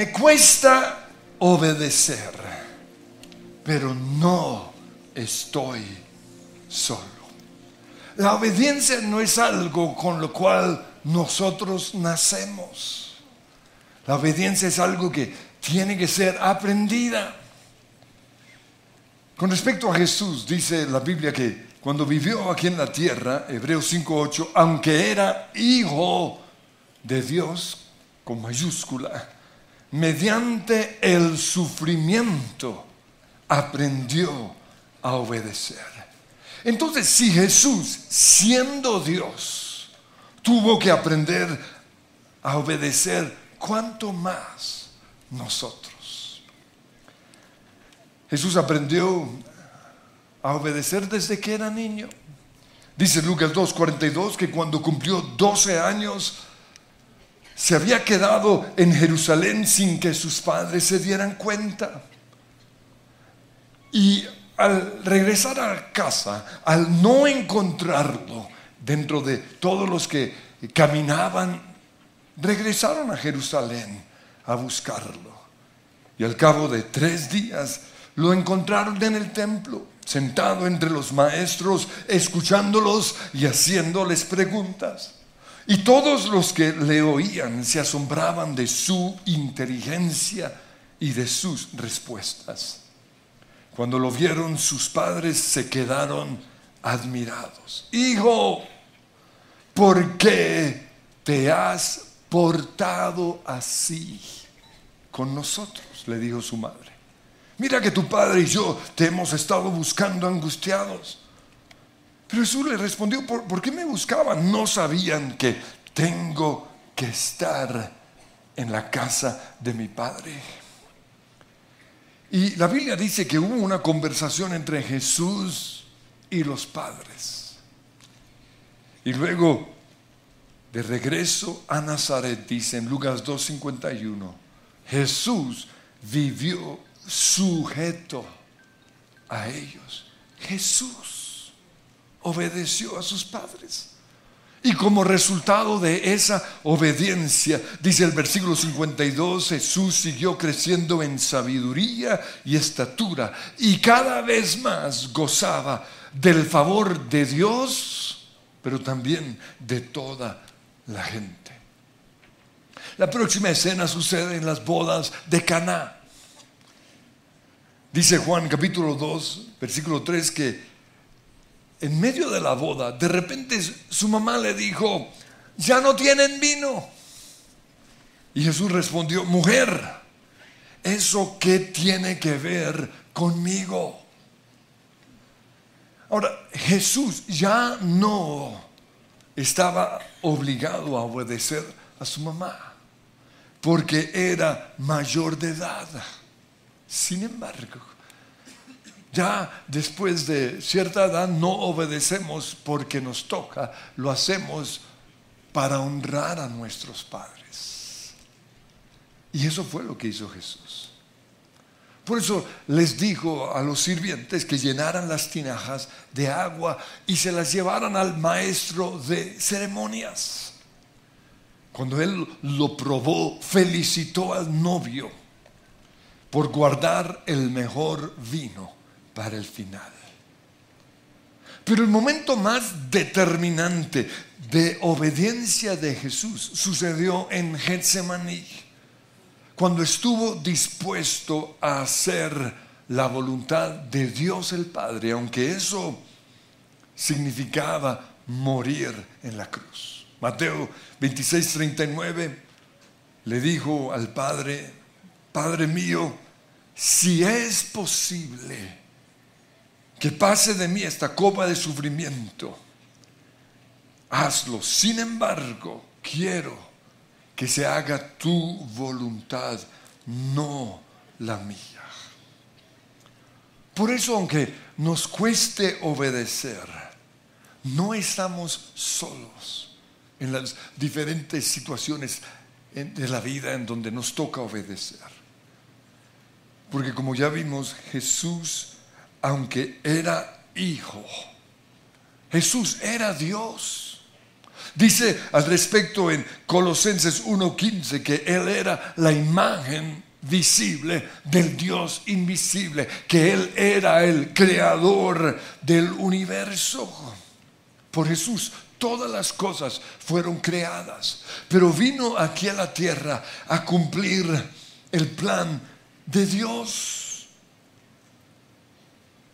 me cuesta obedecer, pero no estoy solo. La obediencia no es algo con lo cual nosotros nacemos. La obediencia es algo que tiene que ser aprendida. Con respecto a Jesús, dice la Biblia que cuando vivió aquí en la tierra, Hebreos 5.8, aunque era hijo de Dios, con mayúscula, mediante el sufrimiento aprendió a obedecer. Entonces, si Jesús, siendo Dios, tuvo que aprender a obedecer, ¿cuánto más nosotros? Jesús aprendió a obedecer desde que era niño. Dice Lucas 2.42 que cuando cumplió 12 años se había quedado en Jerusalén sin que sus padres se dieran cuenta. Y al regresar a casa, al no encontrarlo dentro de todos los que caminaban, regresaron a Jerusalén a buscarlo. Y al cabo de tres días lo encontraron en el templo, sentado entre los maestros, escuchándolos y haciéndoles preguntas. Y todos los que le oían se asombraban de su inteligencia y de sus respuestas. Cuando lo vieron sus padres se quedaron admirados. Hijo, ¿por qué te has portado así con nosotros? Le dijo su madre. Mira que tu padre y yo te hemos estado buscando angustiados. Pero Jesús le respondió, ¿por, ¿por qué me buscaban? No sabían que tengo que estar en la casa de mi padre. Y la Biblia dice que hubo una conversación entre Jesús y los padres. Y luego, de regreso a Nazaret, dice en Lucas 2.51, Jesús vivió sujeto a ellos. Jesús obedeció a sus padres. Y como resultado de esa obediencia, dice el versículo 52, Jesús siguió creciendo en sabiduría y estatura y cada vez más gozaba del favor de Dios, pero también de toda la gente. La próxima escena sucede en las bodas de Caná. Dice Juan capítulo 2, versículo 3 que en medio de la boda, de repente su mamá le dijo, ya no tienen vino. Y Jesús respondió, mujer, ¿eso qué tiene que ver conmigo? Ahora, Jesús ya no estaba obligado a obedecer a su mamá, porque era mayor de edad. Sin embargo, ya después de cierta edad no obedecemos porque nos toca, lo hacemos para honrar a nuestros padres. Y eso fue lo que hizo Jesús. Por eso les dijo a los sirvientes que llenaran las tinajas de agua y se las llevaran al maestro de ceremonias. Cuando él lo probó, felicitó al novio por guardar el mejor vino para el final. Pero el momento más determinante de obediencia de Jesús sucedió en Getsemaní, cuando estuvo dispuesto a hacer la voluntad de Dios el Padre, aunque eso significaba morir en la cruz. Mateo 26, 39 le dijo al Padre, Padre mío, si es posible, que pase de mí esta copa de sufrimiento. Hazlo. Sin embargo, quiero que se haga tu voluntad, no la mía. Por eso, aunque nos cueste obedecer, no estamos solos en las diferentes situaciones de la vida en donde nos toca obedecer. Porque como ya vimos, Jesús aunque era hijo, Jesús era Dios. Dice al respecto en Colosenses 1.15 que Él era la imagen visible del Dios invisible, que Él era el creador del universo. Por Jesús todas las cosas fueron creadas, pero vino aquí a la tierra a cumplir el plan de Dios.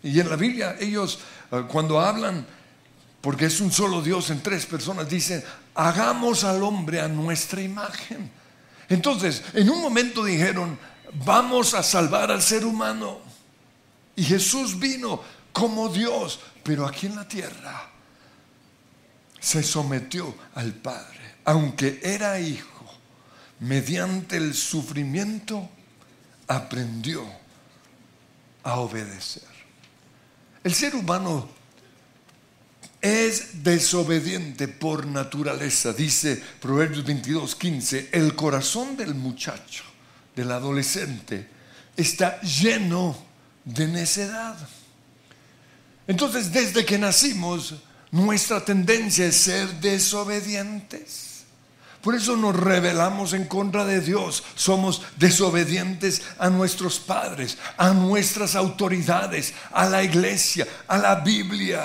Y en la Biblia ellos eh, cuando hablan, porque es un solo Dios en tres personas, dicen, hagamos al hombre a nuestra imagen. Entonces, en un momento dijeron, vamos a salvar al ser humano. Y Jesús vino como Dios, pero aquí en la tierra se sometió al Padre, aunque era hijo, mediante el sufrimiento aprendió a obedecer. El ser humano es desobediente por naturaleza, dice Proverbios 22, 15. El corazón del muchacho, del adolescente, está lleno de necedad. Entonces, desde que nacimos, nuestra tendencia es ser desobedientes. Por eso nos rebelamos en contra de Dios. Somos desobedientes a nuestros padres, a nuestras autoridades, a la iglesia, a la Biblia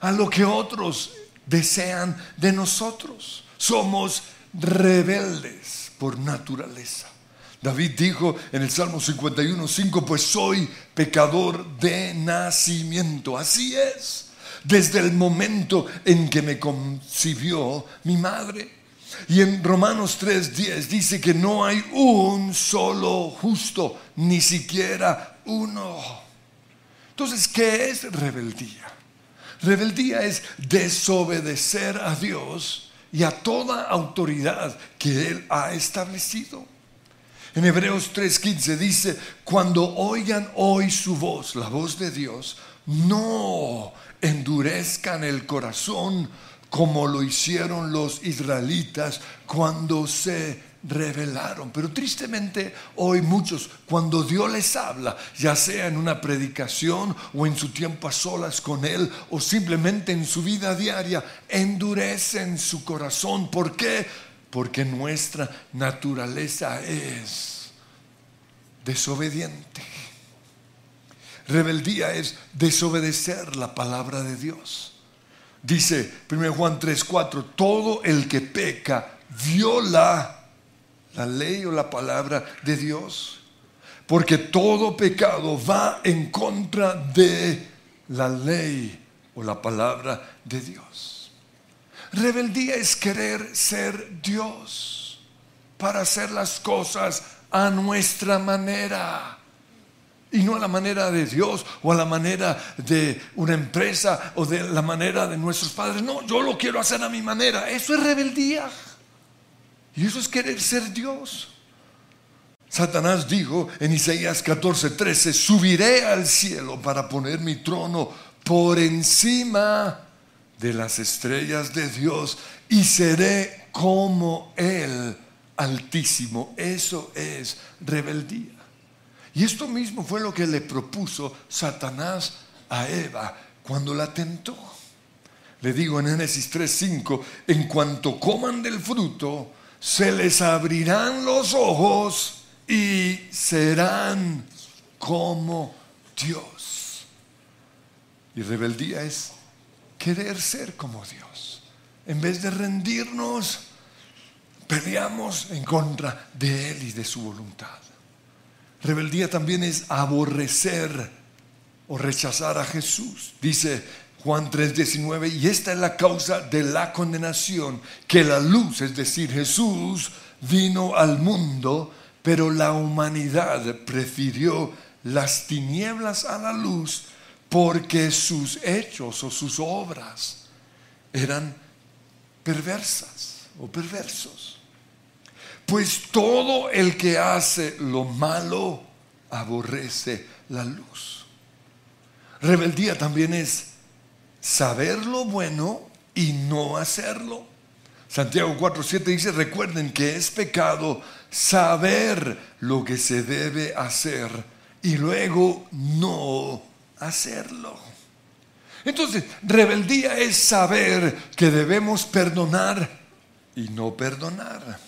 a lo que otros desean de nosotros. Somos rebeldes por naturaleza. David dijo en el Salmo 51, 5, pues soy pecador de nacimiento. Así es, desde el momento en que me concibió mi madre. Y en Romanos 3:10 dice que no hay un solo justo, ni siquiera uno. Entonces, ¿qué es rebeldía? Rebeldía es desobedecer a Dios y a toda autoridad que Él ha establecido. En Hebreos 3:15 dice, cuando oigan hoy su voz, la voz de Dios, no endurezcan el corazón como lo hicieron los israelitas cuando se revelaron. Pero tristemente hoy muchos, cuando Dios les habla, ya sea en una predicación o en su tiempo a solas con Él o simplemente en su vida diaria, endurecen su corazón. ¿Por qué? Porque nuestra naturaleza es desobediente. Rebeldía es desobedecer la palabra de Dios. Dice 1 Juan 3:4, todo el que peca viola la ley o la palabra de Dios. Porque todo pecado va en contra de la ley o la palabra de Dios. Rebeldía es querer ser Dios para hacer las cosas a nuestra manera y no a la manera de Dios o a la manera de una empresa o de la manera de nuestros padres. No, yo lo quiero hacer a mi manera. Eso es rebeldía. Y eso es querer ser Dios. Satanás dijo en Isaías 14:13, subiré al cielo para poner mi trono por encima de las estrellas de Dios y seré como Él altísimo. Eso es rebeldía. Y esto mismo fue lo que le propuso Satanás a Eva cuando la tentó. Le digo en Génesis 3:5, en cuanto coman del fruto, se les abrirán los ojos y serán como Dios. Y rebeldía es querer ser como Dios. En vez de rendirnos, peleamos en contra de Él y de su voluntad. Rebeldía también es aborrecer o rechazar a Jesús. Dice Juan 3:19, y esta es la causa de la condenación, que la luz, es decir, Jesús, vino al mundo, pero la humanidad prefirió las tinieblas a la luz porque sus hechos o sus obras eran perversas o perversos. Pues todo el que hace lo malo aborrece la luz. Rebeldía también es saber lo bueno y no hacerlo. Santiago 4.7 dice, recuerden que es pecado saber lo que se debe hacer y luego no hacerlo. Entonces, rebeldía es saber que debemos perdonar y no perdonar.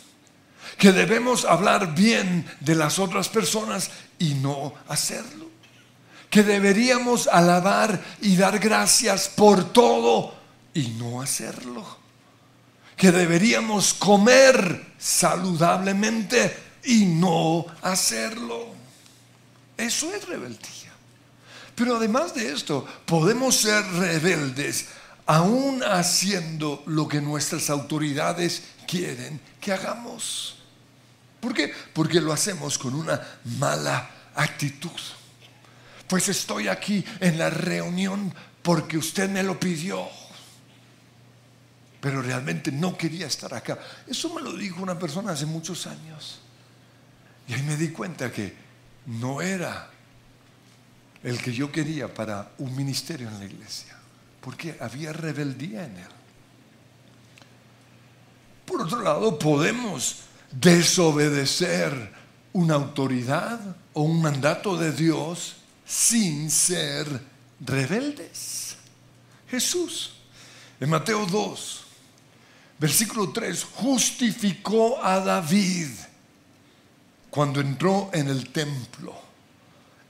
Que debemos hablar bien de las otras personas y no hacerlo. Que deberíamos alabar y dar gracias por todo y no hacerlo. Que deberíamos comer saludablemente y no hacerlo. Eso es rebeldía. Pero además de esto, podemos ser rebeldes aún haciendo lo que nuestras autoridades quieren que hagamos. ¿Por qué? Porque lo hacemos con una mala actitud. Pues estoy aquí en la reunión porque usted me lo pidió. Pero realmente no quería estar acá. Eso me lo dijo una persona hace muchos años. Y ahí me di cuenta que no era el que yo quería para un ministerio en la iglesia, porque había rebeldía en él. Por otro lado, podemos desobedecer una autoridad o un mandato de Dios sin ser rebeldes. Jesús, en Mateo 2, versículo 3, justificó a David cuando entró en el templo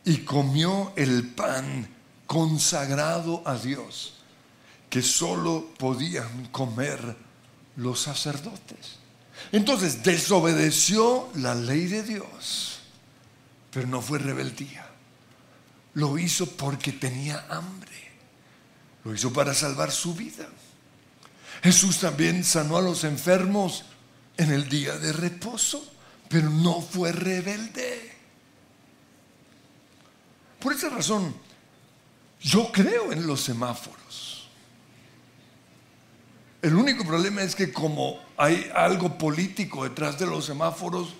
y comió el pan consagrado a Dios que solo podían comer los sacerdotes. Entonces desobedeció la ley de Dios, pero no fue rebeldía. Lo hizo porque tenía hambre. Lo hizo para salvar su vida. Jesús también sanó a los enfermos en el día de reposo, pero no fue rebelde. Por esa razón, yo creo en los semáforos. El único problema es que como hay algo político detrás de los semáforos,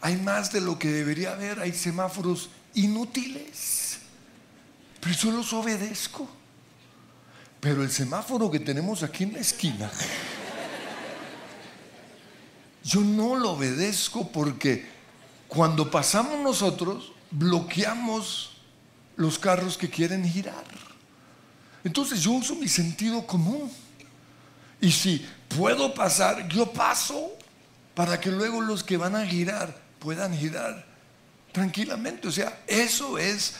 hay más de lo que debería haber, hay semáforos inútiles. Pero yo los obedezco. Pero el semáforo que tenemos aquí en la esquina, yo no lo obedezco porque cuando pasamos nosotros, bloqueamos los carros que quieren girar. Entonces yo uso mi sentido común. Y si puedo pasar, yo paso para que luego los que van a girar puedan girar tranquilamente. O sea, eso es,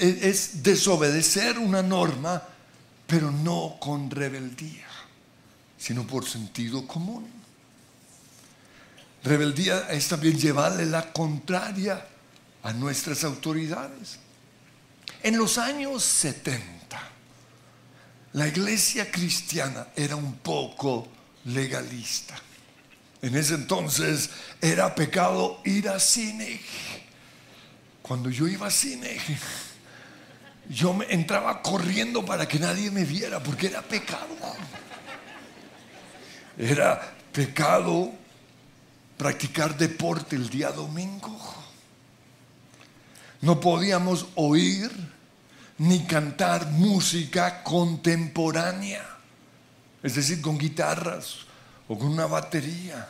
es desobedecer una norma, pero no con rebeldía, sino por sentido común. Rebeldía es también llevarle la contraria a nuestras autoridades. En los años 70, la iglesia cristiana era un poco legalista. En ese entonces era pecado ir a cine. Cuando yo iba a cine, yo me entraba corriendo para que nadie me viera, porque era pecado. Era pecado practicar deporte el día domingo. No podíamos oír ni cantar música contemporánea, es decir, con guitarras o con una batería.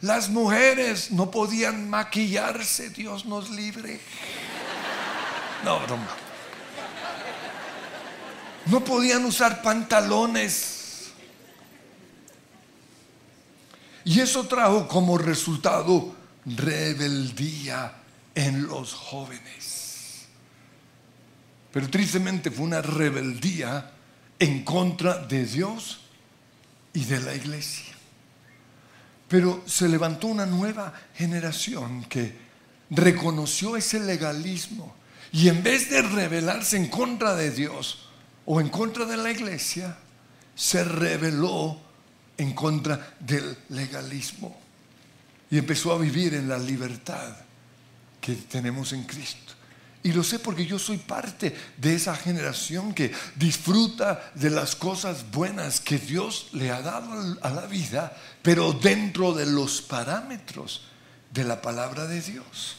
Las mujeres no podían maquillarse, Dios nos libre. No, broma. No podían usar pantalones. Y eso trajo como resultado rebeldía en los jóvenes. Pero tristemente fue una rebeldía en contra de Dios y de la iglesia. Pero se levantó una nueva generación que reconoció ese legalismo y en vez de rebelarse en contra de Dios o en contra de la iglesia, se rebeló en contra del legalismo y empezó a vivir en la libertad que tenemos en Cristo. Y lo sé porque yo soy parte de esa generación que disfruta de las cosas buenas que Dios le ha dado a la vida, pero dentro de los parámetros de la palabra de Dios.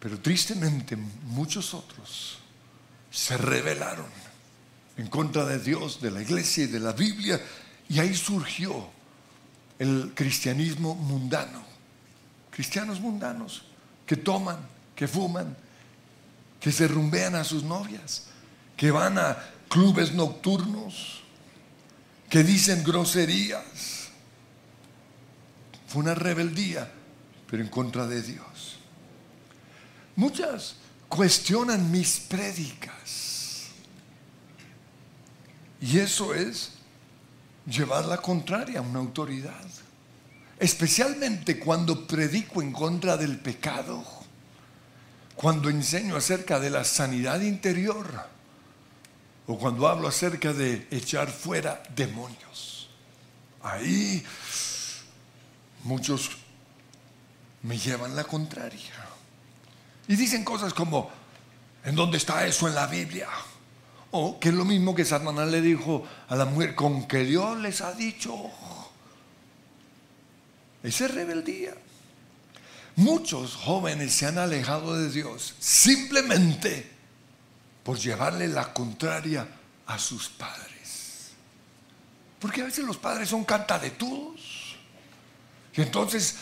Pero tristemente muchos otros se rebelaron en contra de Dios, de la iglesia y de la Biblia, y ahí surgió el cristianismo mundano. Cristianos mundanos que toman, que fuman, que se rumbean a sus novias, que van a clubes nocturnos, que dicen groserías. Fue una rebeldía, pero en contra de Dios. Muchas cuestionan mis prédicas. Y eso es llevar la contraria a una autoridad. Especialmente cuando predico en contra del pecado, cuando enseño acerca de la sanidad interior o cuando hablo acerca de echar fuera demonios. Ahí muchos me llevan la contraria. Y dicen cosas como, ¿en dónde está eso en la Biblia? O que es lo mismo que Satanás le dijo a la mujer, con que Dios les ha dicho. Esa es rebeldía. Muchos jóvenes se han alejado de Dios simplemente por llevarle la contraria a sus padres. Porque a veces los padres son cantadetudos. Y entonces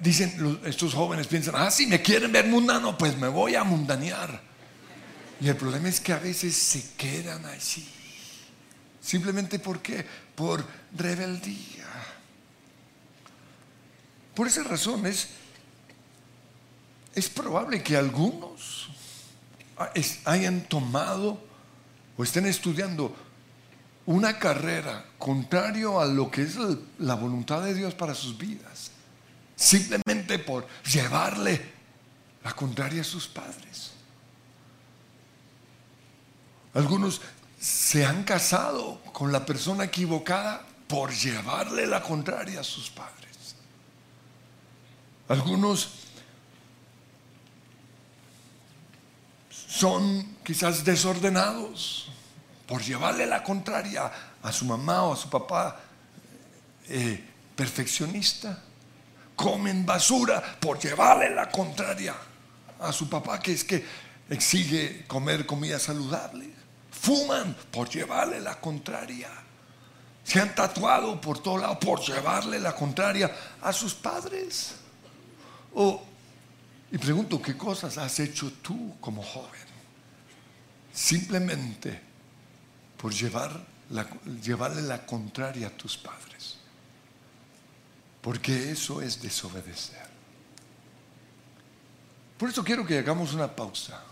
dicen estos jóvenes, piensan, ah, si me quieren ver mundano, pues me voy a mundanear. Y el problema es que a veces se quedan así. Simplemente porque por rebeldía. Por esa razón es, probable que algunos hayan tomado o estén estudiando una carrera contrario a lo que es la voluntad de Dios para sus vidas, simplemente por llevarle la contraria a sus padres. Algunos se han casado con la persona equivocada por llevarle la contraria a sus padres. Algunos son quizás desordenados por llevarle la contraria a su mamá o a su papá eh, perfeccionista. Comen basura por llevarle la contraria a su papá que es que exige comer comida saludable. Fuman por llevarle la contraria. Se han tatuado por todo lado por llevarle la contraria a sus padres. Oh, y pregunto, ¿qué cosas has hecho tú como joven? Simplemente por llevar llevarle la contraria a tus padres. Porque eso es desobedecer. Por eso quiero que hagamos una pausa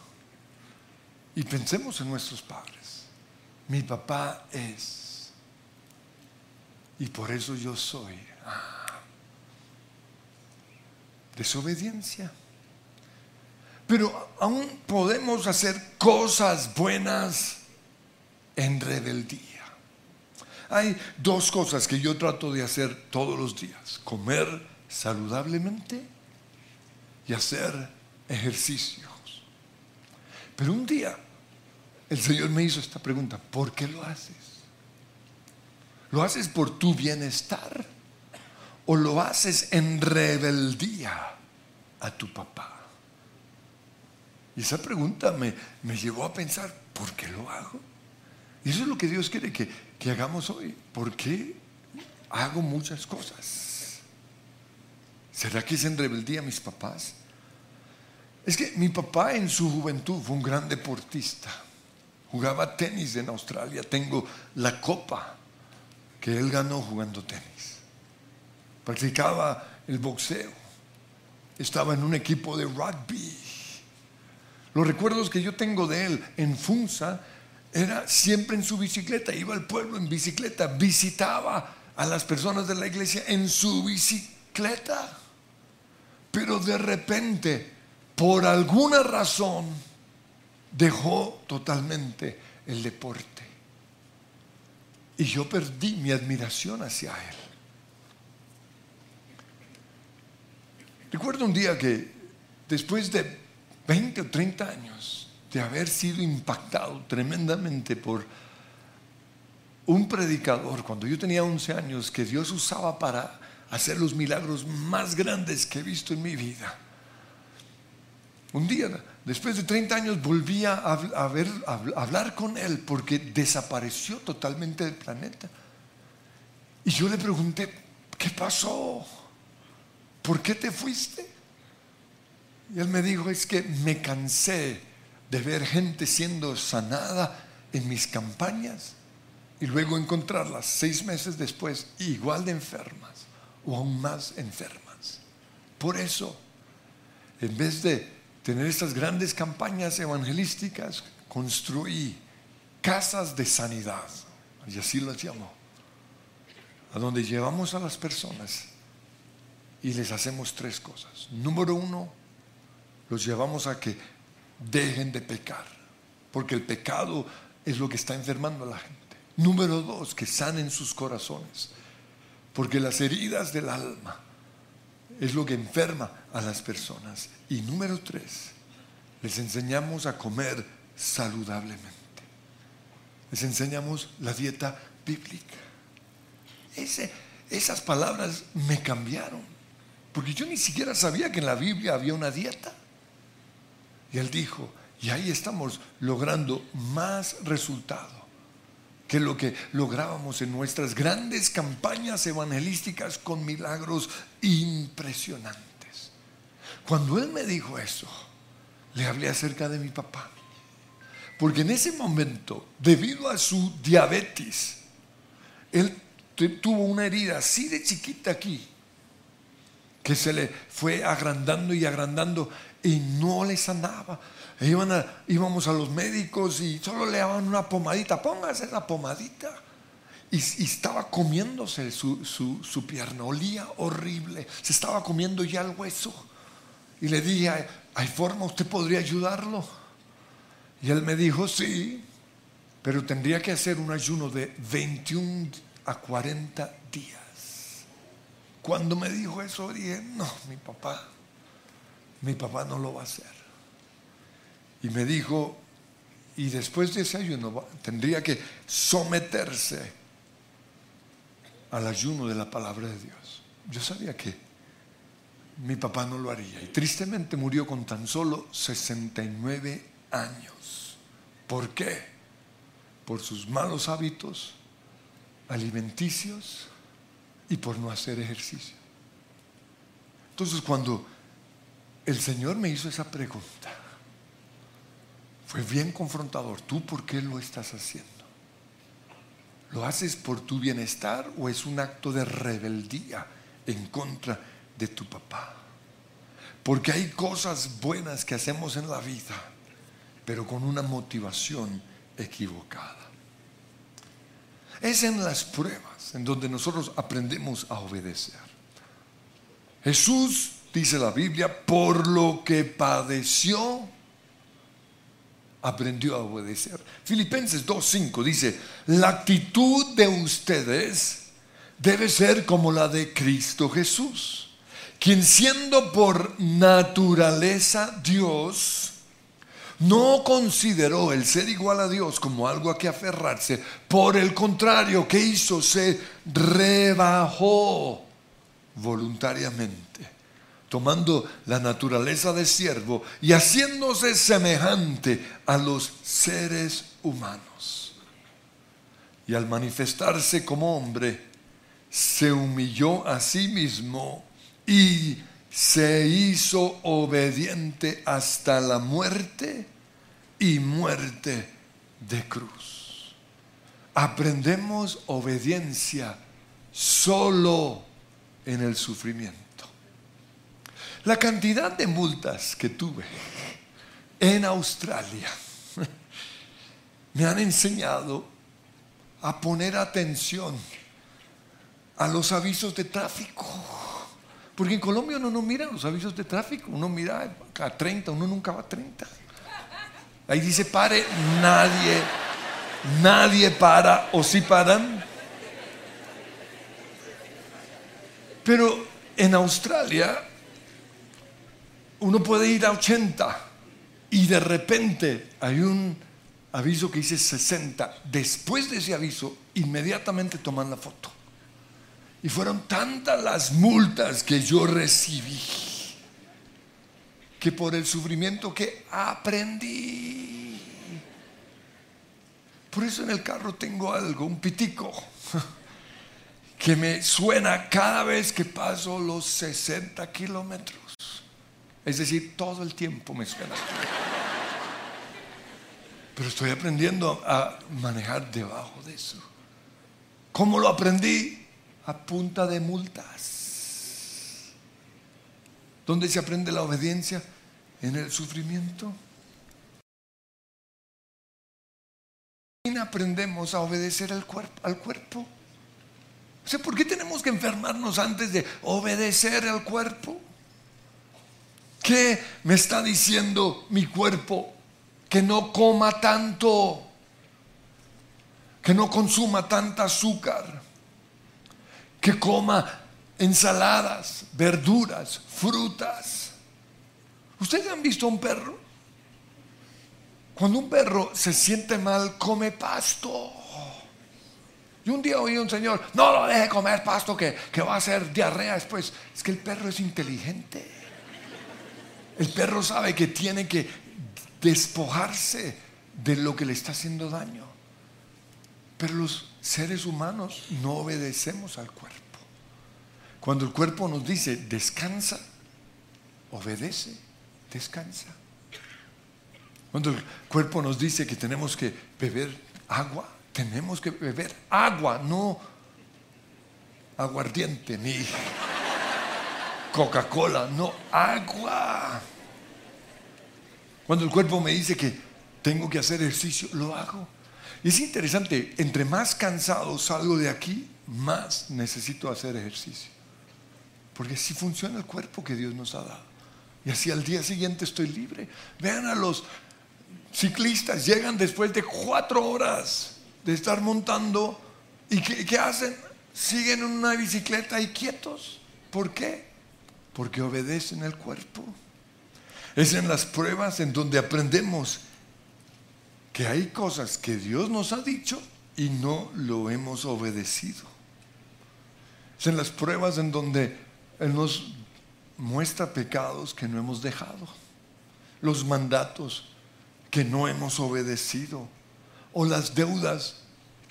y pensemos en nuestros padres. Mi papá es. Y por eso yo soy. Ah desobediencia. Pero aún podemos hacer cosas buenas en rebeldía. Hay dos cosas que yo trato de hacer todos los días. Comer saludablemente y hacer ejercicios. Pero un día el Señor me hizo esta pregunta, ¿por qué lo haces? ¿Lo haces por tu bienestar? o lo haces en rebeldía a tu papá? Y esa pregunta me, llevó a pensar, ¿por qué lo hago? Y eso es lo que Dios quiere que, que hagamos hoy. ¿Por qué hago muchas cosas? ¿Será que es en rebeldía a mis papás? Es que mi papá en su juventud fue un gran deportista. Jugaba tenis en Australia. Tengo la copa que él ganó jugando tenis practicaba el boxeo, estaba en un equipo de rugby. Los recuerdos que yo tengo de él en Funza era siempre en su bicicleta, iba al pueblo en bicicleta, visitaba a las personas de la iglesia en su bicicleta. Pero de repente, por alguna razón, dejó totalmente el deporte. Y yo perdí mi admiración hacia él. Recuerdo un día que después de 20 o 30 años de haber sido impactado tremendamente por un predicador, cuando yo tenía 11 años, que Dios usaba para hacer los milagros más grandes que he visto en mi vida. Un día, después de 30 años, volví a, hablar con él porque desapareció totalmente del planeta. Y yo le pregunté, ¿qué pasó? ¿por qué te fuiste? Y él me dijo, es que me cansé de ver gente siendo sanada en mis campañas y luego encontrarlas seis meses después igual de enfermas o aún más enfermas. Por eso, en vez de tener estas grandes campañas evangelísticas, construí casas de sanidad, y así las llamo, a donde llevamos a las personas y les hacemos tres cosas. Número uno, los llevamos a que dejen de pecar, porque el pecado es lo que está enfermando a la gente. Número dos, que sanen sus corazones, porque las heridas del alma es lo que enferma a las personas. Y número tres, les enseñamos a comer saludablemente. Les enseñamos la dieta bíblica. esas palabras me cambiaron, porque yo ni siquiera sabía que en la Biblia había una dieta. Y él dijo, y ahí estamos logrando más resultado que lo que lográbamos en nuestras grandes campañas evangelísticas con milagros impresionantes. Cuando él me dijo eso, le hablé acerca de mi papá. Porque en ese momento, debido a su diabetes, él tuvo una herida así de chiquita aquí, que se le fue agrandando y agrandando y no le sanaba. E íbamos a los médicos y solo le daban una pomadita, póngase la pomadita. Y, estaba comiéndose su, su, pierna, olía horrible, se estaba comiendo ya el hueso. Y le dije, ¿hay forma? ¿Usted podría ayudarlo? Y él me dijo, sí, pero tendría que hacer un ayuno de 21 a 40 días. Cuando me dijo eso, dije, no, mi papá, mi papá no lo va a hacer. Y me dijo, y después de ese ayuno tendría que someterse al ayuno de la palabra de Dios. Yo sabía que mi papá no lo haría. Y tristemente murió con tan solo 69 años. ¿Por qué? Por sus malos hábitos alimenticios y por no hacer ejercicio. Entonces cuando el Señor me hizo esa pregunta, fue bien confrontador. ¿Tú por qué lo estás haciendo? ¿Lo haces por tu bienestar o es un acto de rebeldía en contra de tu papá? Porque hay cosas buenas que hacemos en la vida, pero con una motivación equivocada. Es en las pruebas en donde nosotros aprendemos a obedecer. Jesús, dice la Biblia, por lo que padeció, aprendió a obedecer. Filipenses 2.5 dice, la actitud de ustedes debe ser como la de Cristo Jesús, quien siendo por naturaleza Dios, no consideró el ser igual a Dios como algo a que aferrarse. Por el contrario, ¿qué hizo? Se rebajó voluntariamente tomando la naturaleza de siervo y haciéndose semejante a los seres humanos. Y al manifestarse como hombre, se humilló a sí mismo y se hizo obediente hasta la muerte y muerte de cruz. Aprendemos obediencia solo en el sufrimiento. La cantidad de multas que tuve en Australia me han enseñado a poner atención a los avisos de tráfico. Porque en Colombia uno no mira los avisos de tráfico, uno mira a 30, uno nunca va a 30. Ahí dice pare, nadie, nadie para o si paran. Pero en Australia uno puede ir a 80 y de repente hay un aviso que dice 60. Después de ese aviso, inmediatamente toman la foto. Y fueron tantas las multas que yo recibí que por el sufrimiento que aprendí. Por eso en el carro tengo algo, un pitico, que me suena cada vez que paso los 60 kilómetros. Es decir, todo el tiempo me suena. pero estoy aprendiendo a manejar debajo de eso. ¿Cómo lo aprendí? A punta de multas. ¿Dónde se aprende la obediencia? En el sufrimiento. aprendemos a obedecer al cuerpo, al ¿por qué tenemos que enfermarnos antes de obedecer al cuerpo? ¿Qué me está diciendo mi cuerpo? Que no coma tanto, que no consuma tanta azúcar, que coma ensaladas, verduras, frutas. ¿Ustedes han visto un perro? Cuando un perro se siente mal, come pasto. Y un día oí a un señor, no lo deje comer pasto que, que va a hacer diarrea después. Es que el perro es inteligente. El perro sabe que tiene que despojarse de lo que le está haciendo daño. Pero los seres humanos no obedecemos al cuerpo. Cuando el cuerpo nos dice descansa, obedece, descansa. Cuando el cuerpo nos dice que tenemos que beber agua, tenemos que beber agua, no aguardiente ni Coca-Cola, no agua. Cuando el cuerpo me dice que tengo que hacer ejercicio, lo hago. Y es interesante, entre más cansado salgo de aquí, más necesito hacer ejercicio. Porque así funciona el cuerpo que Dios nos ha dado. Y así al día siguiente estoy libre. Vean a los ciclistas llegan después de cuatro horas de estar montando y ¿qué, hacen? Siguen en una bicicleta y quietos. ¿Por qué? Porque obedecen el cuerpo. Es en las pruebas en donde aprendemos que hay cosas que Dios nos ha dicho y no lo hemos obedecido. Es en las pruebas en donde Él nos muestra pecados que no hemos dejado, los mandatos que no hemos obedecido, o las deudas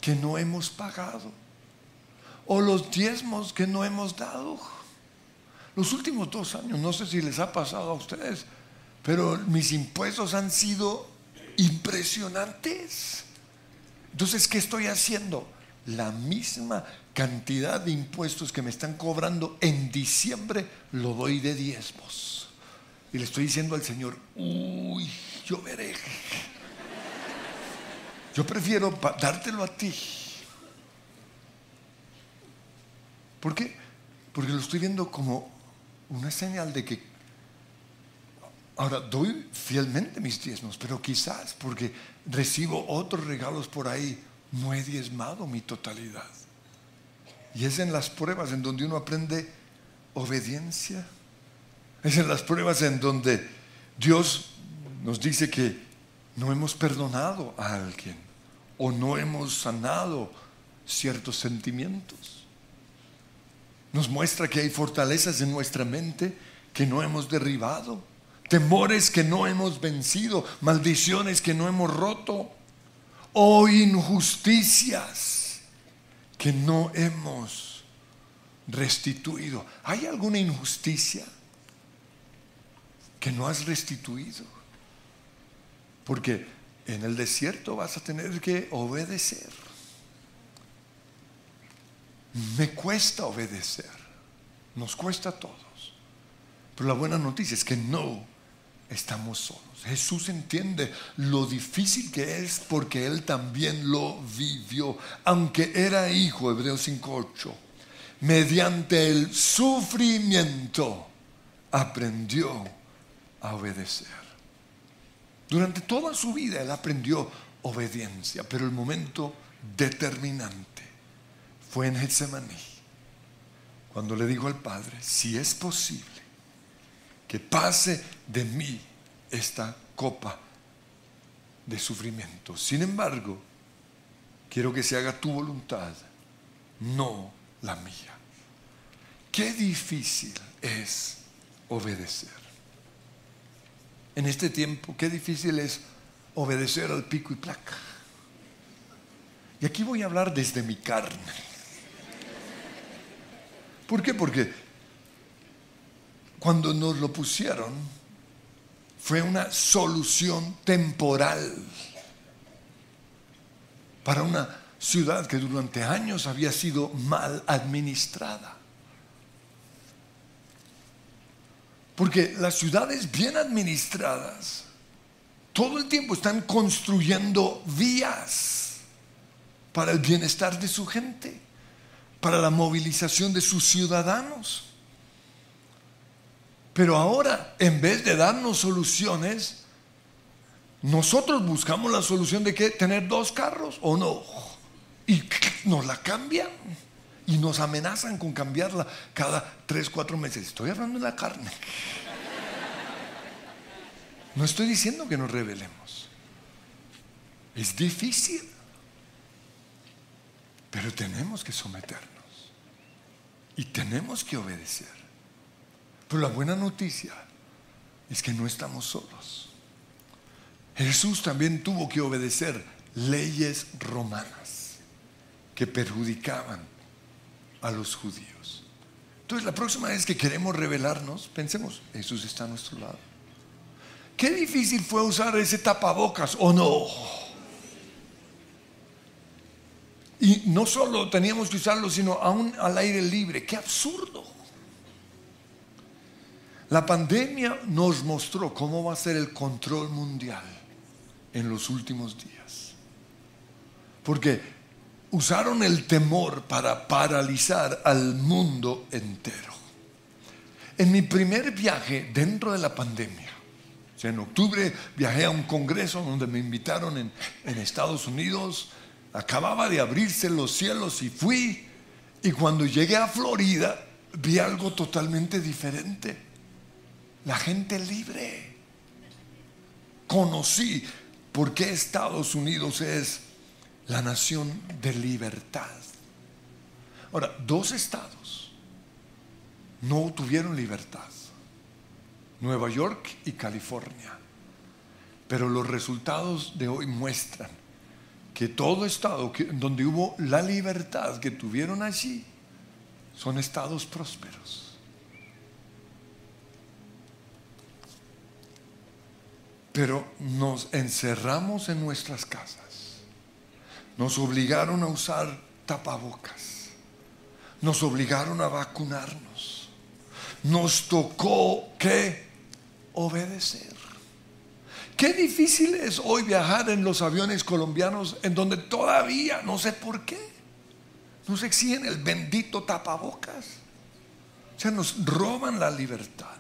que no hemos pagado, o los diezmos que no hemos dado. Los últimos dos años, no sé si les ha pasado a ustedes, pero mis impuestos han sido impresionantes. Entonces, ¿qué estoy haciendo? La misma cantidad de impuestos que me están cobrando en diciembre lo doy de diezmos. Y le estoy diciendo al Señor, uy, yo veré. Yo prefiero dártelo a ti. ¿Por qué? Porque lo estoy viendo como una señal de que ahora doy fielmente mis diezmos, pero quizás porque recibo otros regalos por ahí, no he diezmado mi totalidad. Y es en las pruebas en donde uno aprende obediencia. Es en las pruebas en donde Dios nos dice que no hemos perdonado a alguien o no hemos sanado ciertos sentimientos. Nos muestra que hay fortalezas en nuestra mente que no hemos derribado, temores que no hemos vencido, maldiciones que no hemos roto o injusticias que no hemos restituido. ¿Hay alguna injusticia que no has restituido? Porque en el desierto vas a tener que obedecer. Me cuesta obedecer. Nos cuesta a todos. Pero la buena noticia es que no estamos solos. Jesús entiende lo difícil que es porque Él también lo vivió. Aunque era hijo, Hebreos 5.8, mediante el sufrimiento aprendió a obedecer. Durante toda su vida él aprendió obediencia, pero el momento determinante fue en Getsemaní, cuando le dijo al Padre, si es posible, que pase de mí esta copa de sufrimiento. Sin embargo, quiero que se haga tu voluntad, no la mía. Qué difícil es obedecer en este tiempo, qué difícil es obedecer al pico y placa. Y aquí voy a hablar desde mi carne. ¿Por qué? Porque cuando nos lo pusieron fue una solución temporal para una ciudad que durante años había sido mal administrada. Porque las ciudades bien administradas todo el tiempo están construyendo vías para el bienestar de su gente, para la movilización de sus ciudadanos. Pero ahora, en vez de darnos soluciones, nosotros buscamos la solución de que tener dos carros o no. Y nos la cambian y nos amenazan con cambiarla cada tres, cuatro meses. Estoy hablando de la carne. No estoy diciendo que nos rebelemos. Es difícil. Pero tenemos que someternos. Y tenemos que obedecer. Pero la buena noticia es que no estamos solos. Jesús también tuvo que obedecer leyes romanas que perjudicaban a los judíos. Entonces la próxima vez que queremos rebelarnos, pensemos, Jesús está a nuestro lado. Qué difícil fue usar ese tapabocas, ¿o no? Y no solo teníamos que usarlo, sino aún al aire libre. Qué absurdo. La pandemia nos mostró cómo va a ser el control mundial en los últimos días. Porque usaron el temor para paralizar al mundo entero. En mi primer viaje dentro de la pandemia, en octubre viajé a un congreso donde me invitaron en, en Estados Unidos, acababa de abrirse los cielos y fui, y cuando llegué a Florida vi algo totalmente diferente la gente libre. Conocí por qué Estados Unidos es la nación de libertad. Ahora, dos estados no tuvieron libertad, Nueva York y California. Pero los resultados de hoy muestran que todo estado donde hubo la libertad que tuvieron allí son estados prósperos. Pero nos encerramos en nuestras casas. Nos obligaron a usar tapabocas. Nos obligaron a vacunarnos. Nos tocó que obedecer. Qué difícil es hoy viajar en los aviones colombianos en donde todavía, no sé por qué, nos exigen el bendito tapabocas. O sea, nos roban la libertad.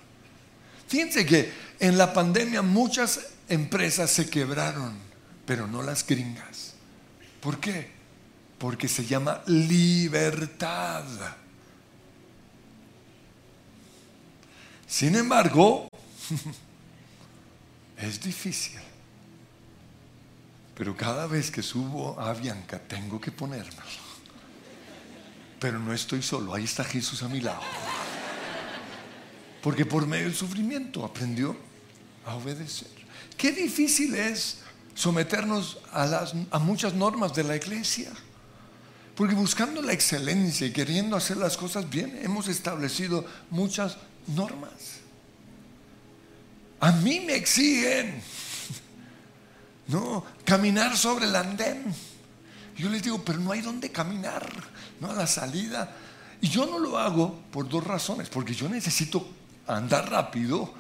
Fíjense que en la pandemia muchas empresas se quebraron, pero no las gringas. ¿Por qué? Porque se llama libertad. Sin embargo, es difícil. Pero cada vez que subo a Bianca tengo que ponérmelo. Pero no estoy solo, ahí está Jesús a mi lado. Porque por medio del sufrimiento aprendió a obedecer. Qué difícil es someternos a, las, a muchas normas de la iglesia. Porque buscando la excelencia y queriendo hacer las cosas bien, hemos establecido muchas normas. A mí me exigen, no, caminar sobre el andén. Yo les digo, pero no hay dónde caminar, no a la salida. Y yo no lo hago por dos razones, porque yo necesito andar rápido,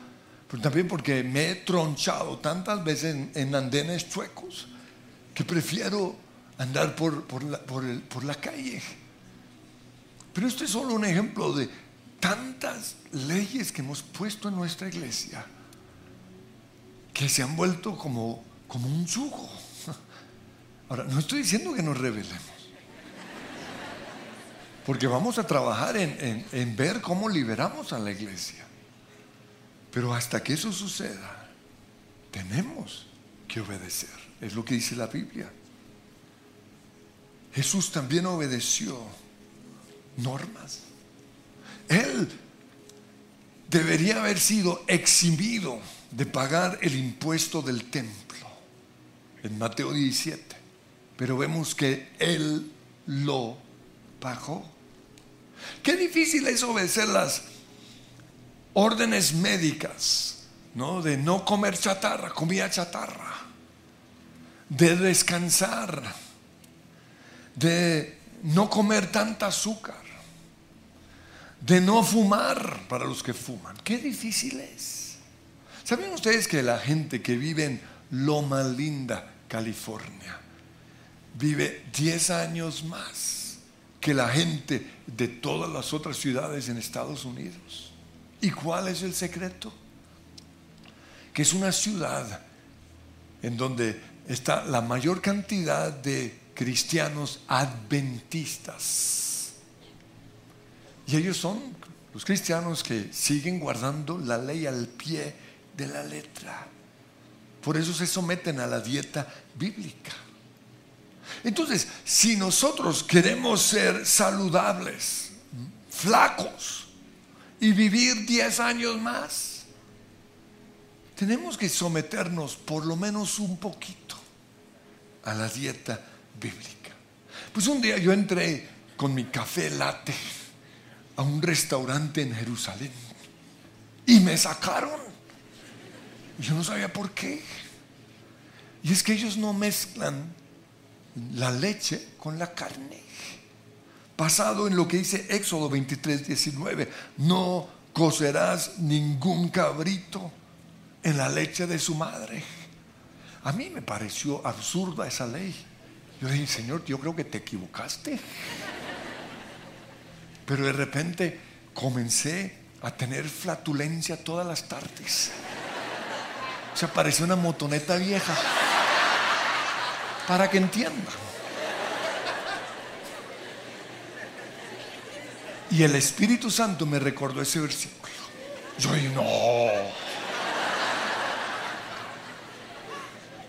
pero también porque me he tronchado tantas veces en, andenes chuecos que prefiero andar por, la, por la calle. Pero este es solo un ejemplo de tantas leyes que hemos puesto en nuestra iglesia que se han vuelto como, como un yugo. Ahora, no estoy diciendo que nos rebelemos, porque vamos a trabajar en, en ver cómo liberamos a la iglesia. Pero hasta que eso suceda, tenemos que obedecer. Es lo que dice la Biblia. Jesús también obedeció normas. Él debería haber sido eximido de pagar el impuesto del templo en Mateo 17. Pero vemos que Él lo pagó. Qué difícil es obedecer las órdenes médicas, ¿no? De no comer chatarra, comida chatarra, de descansar, de no comer tanta azúcar, de no fumar para los que fuman. Qué difícil es. ¿Sabían ustedes que la gente que vive en Loma Linda, California, vive 10 años más que la gente de todas las otras ciudades en Estados Unidos? ¿Y cuál es el secreto? Que es una ciudad en donde está la mayor cantidad de cristianos adventistas. Y ellos son los cristianos que siguen guardando la ley al pie de la letra. Por eso se someten a la dieta bíblica. Entonces, si nosotros queremos ser saludables, flacos y vivir 10 años más, tenemos que someternos por lo menos un poquito a la dieta bíblica. Pues un día yo entré con mi café latte a un restaurante en Jerusalén y me sacaron. Yo no sabía por qué. Y es que ellos no mezclan la leche con la carne. Basado en lo que dice Éxodo 23, 19, no cocerás ningún cabrito en la leche de su madre. A mí me pareció absurda esa ley. Yo dije, Señor, yo creo que te equivocaste. Pero de repente comencé a tener flatulencia todas las tardes. O sea, parecía una motoneta vieja. Para que entiendan. Y el Espíritu Santo me recordó ese versículo. Yo dije, no.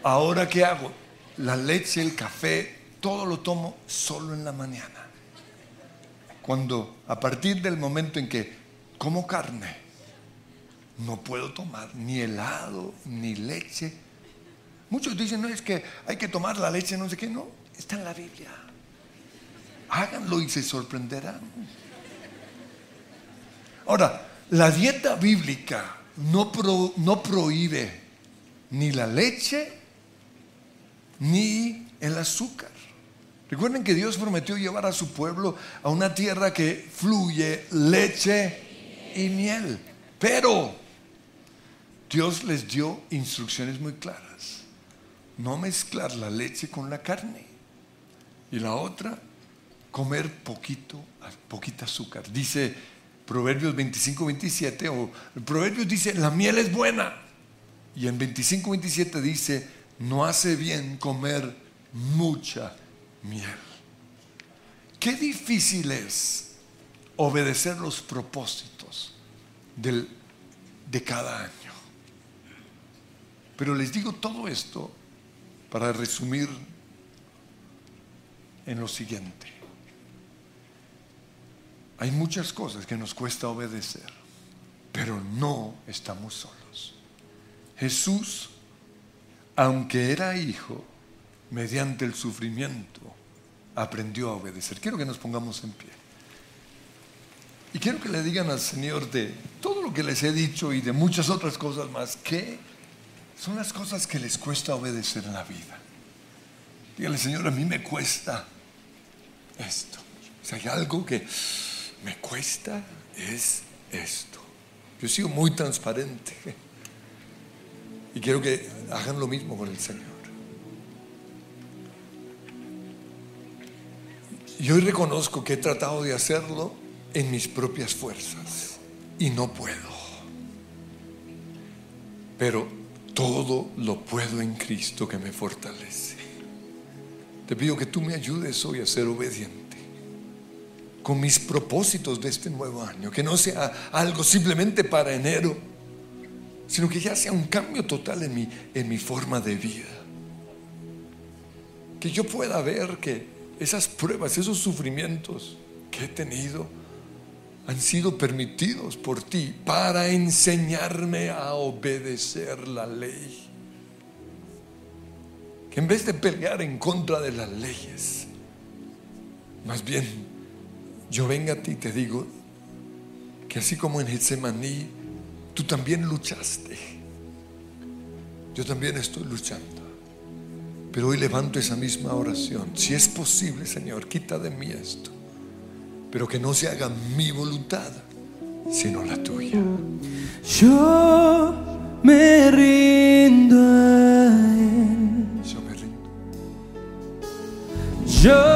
Ahora, ¿qué hago? la leche, el café, todo lo tomo solo en la mañana. Cuando a partir del momento en que como carne, no puedo tomar ni helado, ni leche. Muchos dicen, no, es que hay que tomar la leche, no sé qué, no, está en la Biblia. Háganlo y se sorprenderán. Ahora, la dieta bíblica no, no prohíbe ni la leche ni el azúcar. Recuerden que Dios prometió llevar a su pueblo a una tierra que fluye leche y miel. Pero Dios les dio instrucciones muy claras. No mezclar la leche con la carne. Y la otra, comer poquito, azúcar. Dice Proverbios 25, 27, o Proverbios dice, la miel es buena. Y en 25, 27 dice, no hace bien comer mucha miel. Qué difícil es obedecer los propósitos de cada año. Pero les digo todo esto para resumir en lo siguiente. Hay muchas cosas que nos cuesta obedecer, pero no estamos solos. Jesús aunque era hijo, mediante el sufrimiento, aprendió a obedecer. Quiero que nos pongamos en pie. Y quiero que le digan al Señor de todo lo que les he dicho y de muchas otras cosas más, que son las cosas que les cuesta obedecer en la vida. Dígale, Señor, a mí me cuesta esto. Si hay algo que me cuesta, es esto. Yo he sido muy transparente. Y quiero que hagan lo mismo con el Señor. Y hoy reconozco que he tratado de hacerlo en mis propias fuerzas y no puedo. Pero todo lo puedo en Cristo que me fortalece. Te pido que tú me ayudes hoy a ser obediente con mis propósitos de este nuevo año, que no sea algo simplemente para enero sino que ya sea un cambio total en mi, en mi forma de vida. Que yo pueda ver que esas pruebas, esos sufrimientos que he tenido, han sido permitidos por ti para enseñarme a obedecer la ley. Que en vez de pelear en contra de las leyes, más bien yo venga a ti y te digo que así como en Getsemaní Tú también luchaste. Yo también estoy luchando. Pero hoy levanto esa misma oración. Si es posible, Señor, quita de mí esto. Pero que no se haga mi voluntad, sino la tuya. Yo me rindo a Él. Yo me rindo. Yo